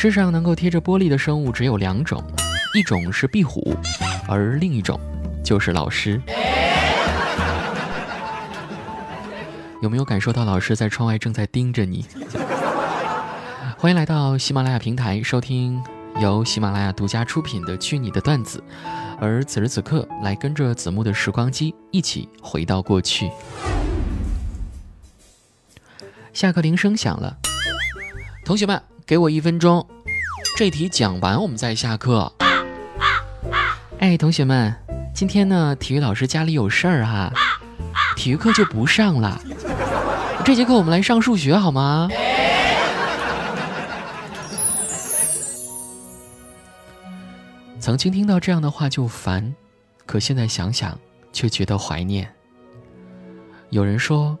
世上能够贴着玻璃的生物只有两种，一种是壁虎，而另一种就是老师。有没有感受到老师在窗外正在盯着你？欢迎来到喜马拉雅平台收听由喜马拉雅独家出品的《去你的段子》，而此时此刻，来跟着子木的时光机一起回到过去。下课铃声响了，同学们，给我一分钟，这题讲完我们再下课。哎，同学们，今天呢，体育老师家里有事儿哈，体育课就不上了。这节课我们来上数学好吗？曾经听到这样的话就烦，可现在想想却觉得怀念。有人说，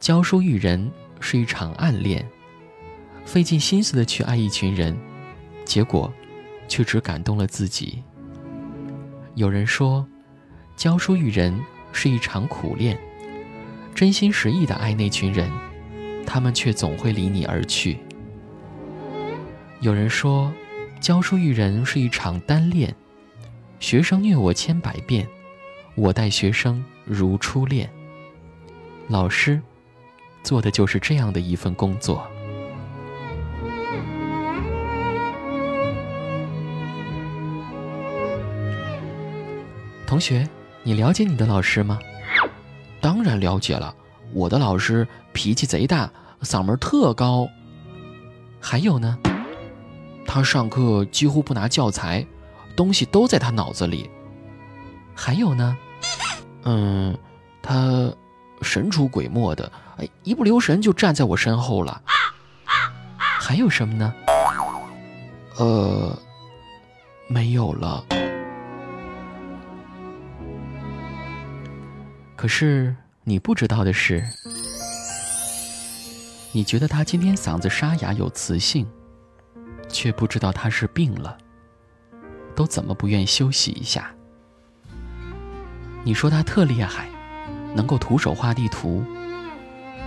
教书育人是一场暗恋，费尽心思的去爱一群人，结果却只感动了自己。有人说，教书育人是一场苦恋，真心实意的爱那群人，他们却总会离你而去。有人说。教书育人是一场单恋，学生虐我千百遍，我待学生如初恋。老师做的就是这样的一份工作。同学，你了解你的老师吗？当然了解了，我的老师脾气贼大，嗓门特高。还有呢？他上课几乎不拿教材，东西都在他脑子里。还有呢，嗯，他神出鬼没的，哎，一不留神就站在我身后了。还有什么呢？呃，没有了。可是你不知道的是，你觉得他今天嗓子沙哑有磁性。却不知道他是病了，都怎么不愿休息一下？你说他特厉害，能够徒手画地图，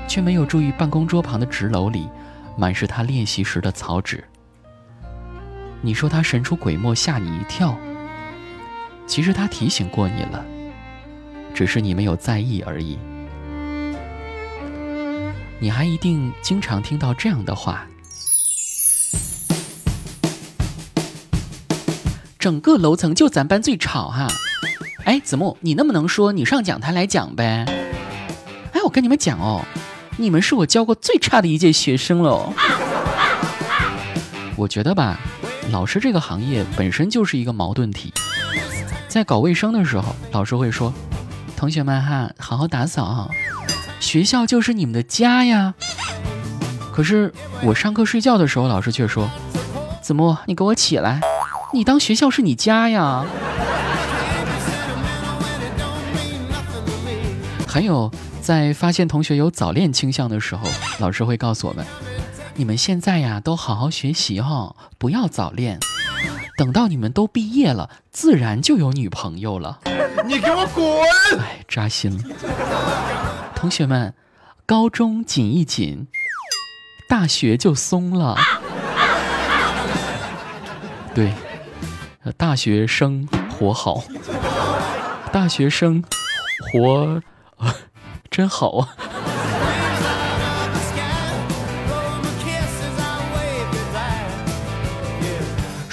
却没有注意办公桌旁的纸篓里满是他练习时的草纸。你说他神出鬼没，吓你一跳，其实他提醒过你了，只是你没有在意而已。你还一定经常听到这样的话。整个楼层就咱班最吵哈，哎，子木，你那么能说你上讲台来讲呗？哎，我跟你们讲哦，你们是我教过最差的一届学生喽。我觉得吧，老师这个行业本身就是一个矛盾体。在搞卫生的时候，老师会说：“同学们哈，好好打扫，学校就是你们的家呀。”可是我上课睡觉的时候，老师却说：“子木，你给我起来。”你当学校是你家呀？还有，在发现同学有早恋倾向的时候，老师会告诉我们：你们现在呀，都好好学习哈，不要早恋。等到你们都毕业了，自然就有女朋友了。你给我滚！哎，扎心了。同学们，高中紧一紧，大学就松了。对。大学生活好，大学生活真好啊！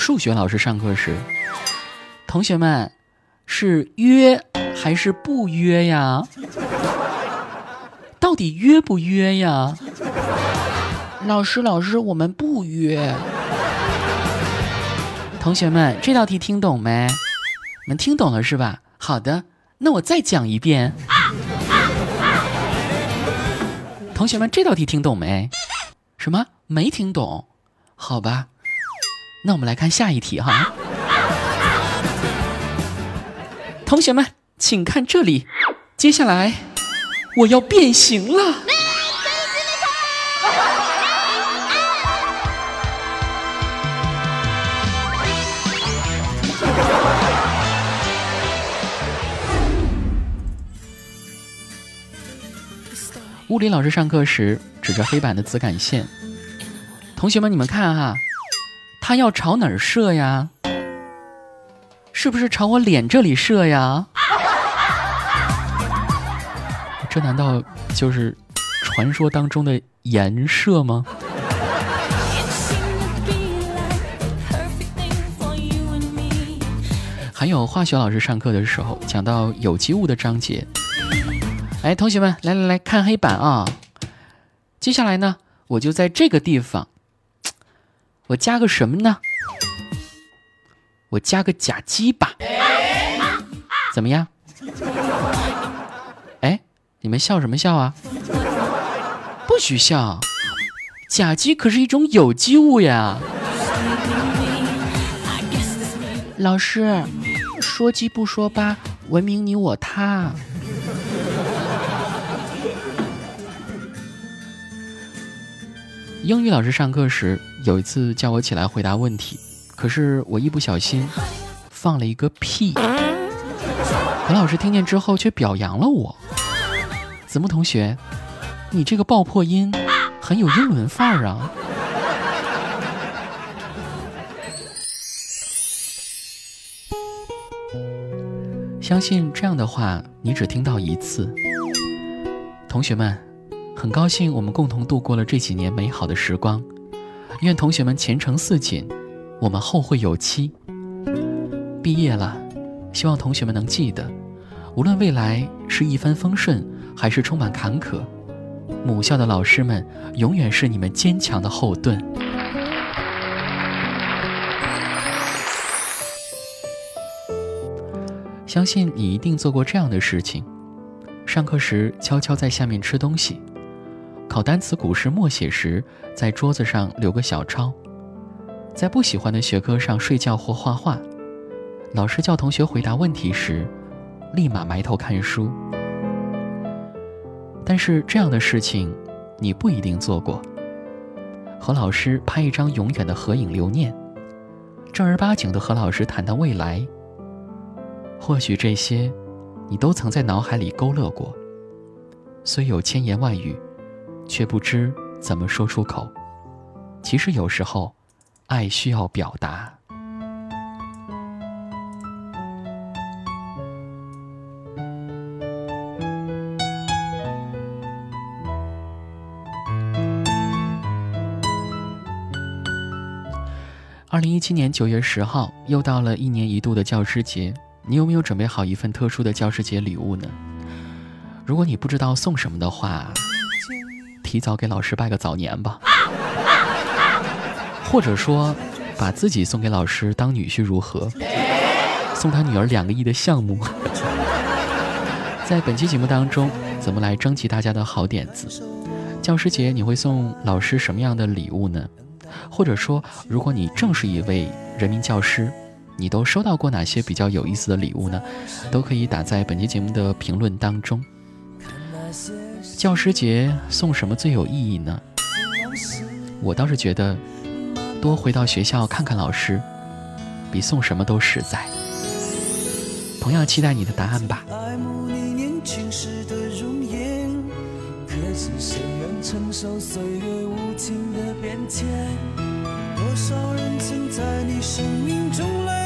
数学老师上课时，同学们是约还是不约呀？到底约不约呀？老师，老师，我们不约。同学们，这道题听懂没？你们听懂了是吧？好的，那我再讲一遍。同学们，这道题听懂没？什么？没听懂？好吧，那我们来看下一题哈。同学们，请看这里，接下来我要变形了。物理老师上课时指着黑板的磁感线：“同学们，你们看哈，他要朝哪儿射呀？是不是朝我脸这里射呀？这难道就是传说当中的颜射吗？还有化学老师上课的时候讲到有机物的章节，哎，同学们，来来来看黑板啊！接下来呢，我就在这个地方，我加个什么呢？我加个甲基吧，怎么样？哎，你们笑什么笑啊？不许笑，甲基可是一种有机物呀。老师。说鸡不说八，文明你我他。英语老师上课时有一次叫我起来回答问题，可是我一不小心放了一个屁，何老师听见之后却表扬了我。子木同学，你这个爆破音很有英伦范儿啊。相信这样的话，你只听到一次。同学们，很高兴我们共同度过了这几年美好的时光。愿同学们前程似锦，我们后会有期。毕业了，希望同学们能记得，无论未来是一帆风顺，还是充满坎坷，母校的老师们永远是你们坚强的后盾。相信你一定做过这样的事情：上课时悄悄在下面吃东西，考单词、古诗、默写时在桌子上留个小抄，在不喜欢的学科上睡觉或画画，老师叫同学回答问题时，立马埋头看书。但是这样的事情，你不一定做过。和老师拍一张永远的合影留念，正儿八经的和老师谈谈未来。或许这些，你都曾在脑海里勾勒过。虽有千言万语，却不知怎么说出口。其实有时候，爱需要表达。二零一七年九月十号，又到了一年一度的教师节。你有没有准备好一份特殊的教师节礼物呢？如果你不知道送什么的话，提早给老师拜个早年吧。或者说，把自己送给老师当女婿如何？送他女儿两个亿的项目。在本期节目当中，怎么来征集大家的好点子？教师节你会送老师什么样的礼物呢？或者说，如果你正是一位人民教师？你都收到过哪些比较有意思的礼物呢？都可以打在本期节目的评论当中。教师节送什么最有意义呢？我倒是觉得，多回到学校看看老师，比送什么都实在。同样期待你的答案吧。承受岁月无情的变迁多少人曾在你生命中来？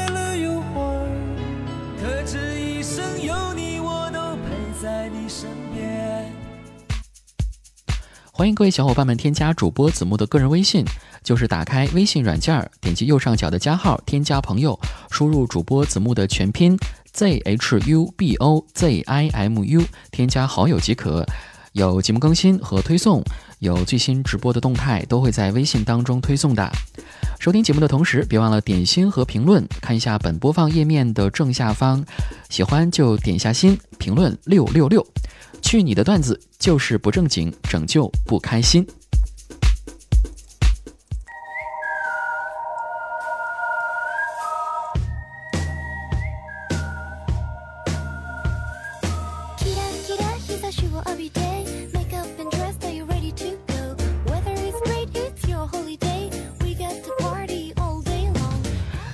欢迎各位小伙伴们添加主播子木的个人微信，就是打开微信软件，点击右上角的加号，添加朋友，输入主播子木的全拼 z h u b o z i m u，添加好友即可。有节目更新和推送，有最新直播的动态，都会在微信当中推送的。收听节目的同时，别忘了点心和评论，看一下本播放页面的正下方，喜欢就点下心，评论六六六。去你的段子，就是不正经，拯救不开心。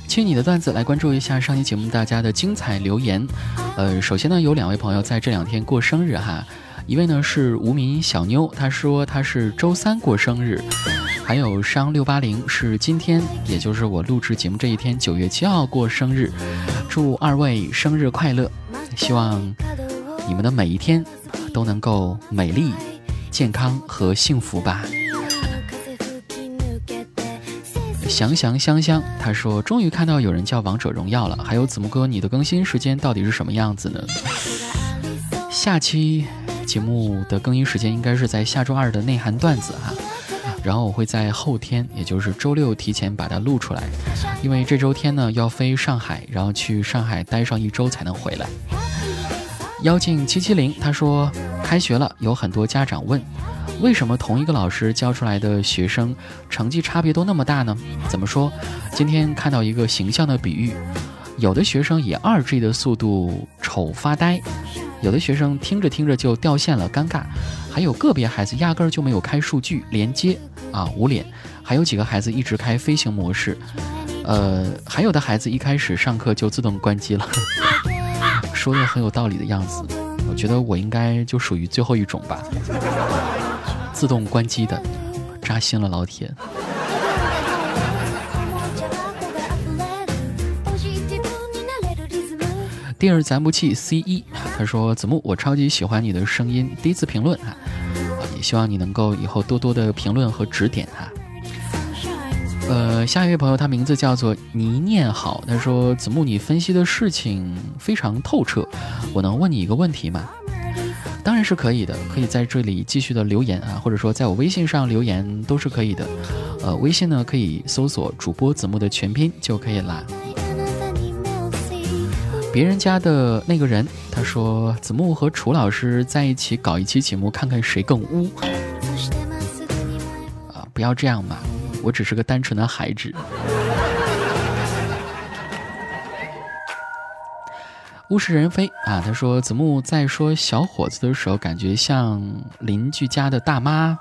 听你的段子，来关注一下上期节目大家的精彩留言。呃，首先呢，有两位朋友在这两天过生日哈，一位呢是无名小妞，她说她是周三过生日，还有商六八零是今天，也就是我录制节目这一天，九月七号过生日，祝二位生日快乐！希望你们的每一天都能够美丽、健康和幸福吧。祥祥香香，他说终于看到有人叫王者荣耀了。还有子木哥，你的更新时间到底是什么样子呢？下期节目的更新时间应该是在下周二的内涵段子哈。然后我会在后天，也就是周六提前把它录出来，因为这周天呢要飞上海，然后去上海待上一周才能回来。妖精七七零他说，开学了，有很多家长问，为什么同一个老师教出来的学生成绩差别都那么大呢？怎么说？今天看到一个形象的比喻，有的学生以二 G 的速度丑发呆，有的学生听着听着就掉线了，尴尬，还有个别孩子压根儿就没有开数据连接。啊，捂脸，还有几个孩子一直开飞行模式，呃，还有的孩子一开始上课就自动关机了，说的很有道理的样子。我觉得我应该就属于最后一种吧，自动关机的，扎心了，老铁。第二咱不气 C 一，他说子木，我超级喜欢你的声音，第一次评论啊。希望你能够以后多多的评论和指点哈。呃，下一位朋友，他名字叫做倪念好，他说：“子木，你分析的事情非常透彻，我能问你一个问题吗？”当然是可以的，可以在这里继续的留言啊，或者说在我微信上留言都是可以的。呃，微信呢可以搜索主播子木的全拼就可以啦。别人家的那个人，他说子木和楚老师在一起搞一期节目，看看谁更污。啊，不要这样嘛，我只是个单纯的孩子。物是人非啊，他说子木在说小伙子的时候，感觉像邻居家的大妈。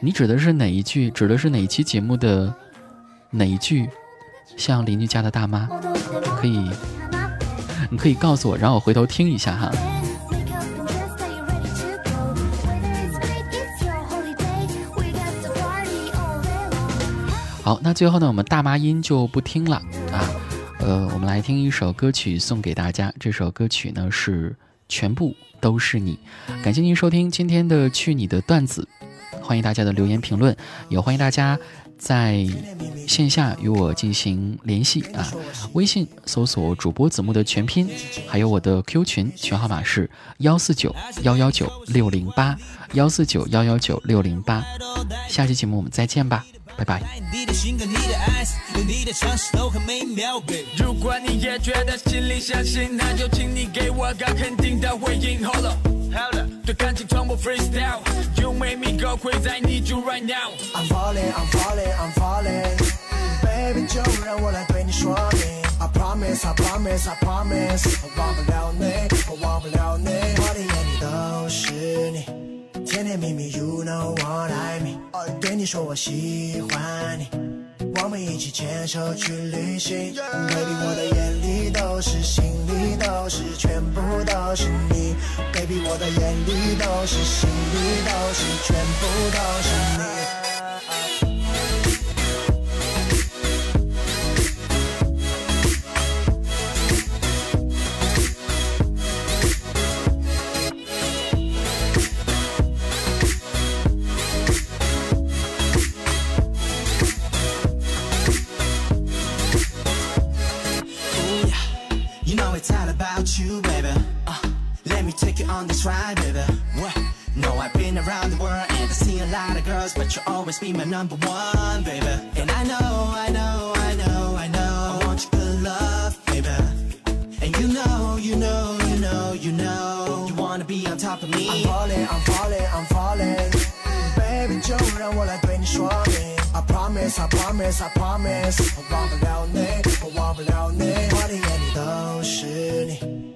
你指的是哪一句？指的是哪一期节目的哪一句？像邻居家的大妈？可以，你可以告诉我，然后我回头听一下哈。好，那最后呢，我们大妈音就不听了啊。呃，我们来听一首歌曲送给大家。这首歌曲呢是《全部都是你》。感谢您收听今天的去你的段子，欢迎大家的留言评论，也欢迎大家。在线下与我进行联系啊，微信搜索主播子木的全拼，还有我的 Q 群群号码是幺四九幺幺九六零八幺四九幺幺九六零八，下期节目我们再见吧，拜拜。对感情从不 freestyle You make me go crazy I need you right now I'm falling I'm falling I'm falling Baby 就让我来对你说明 I promise I promise I promise 我忘不了你我忘不了你我的眼里都是你甜甜蜜蜜 You know what I mean 对你说我喜欢你我们一起牵手去旅行，Baby，我的眼里都是，心里都是，全部都是你。Baby，我的眼里都是，心里都是，全部都是你。always be my number one, baby. And I know, I know, I know, I know, I want your good love, baby. And you know, you know, you know, you know, you wanna be on top of me. I'm falling, I'm falling, I'm falling. Baby, 就让我来对你说明。I promise, I promise, I promise，我忘不了你，我忘不了你，我的眼里都是你，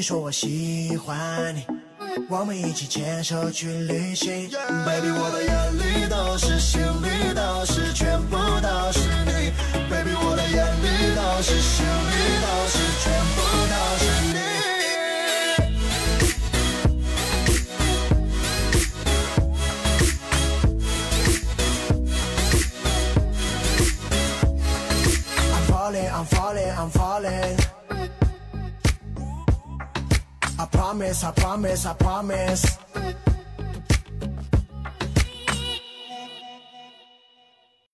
你说我喜欢你，我们一起牵手去旅行。Baby，我的眼里都是，心里都是，全部都是 I promise, I promise.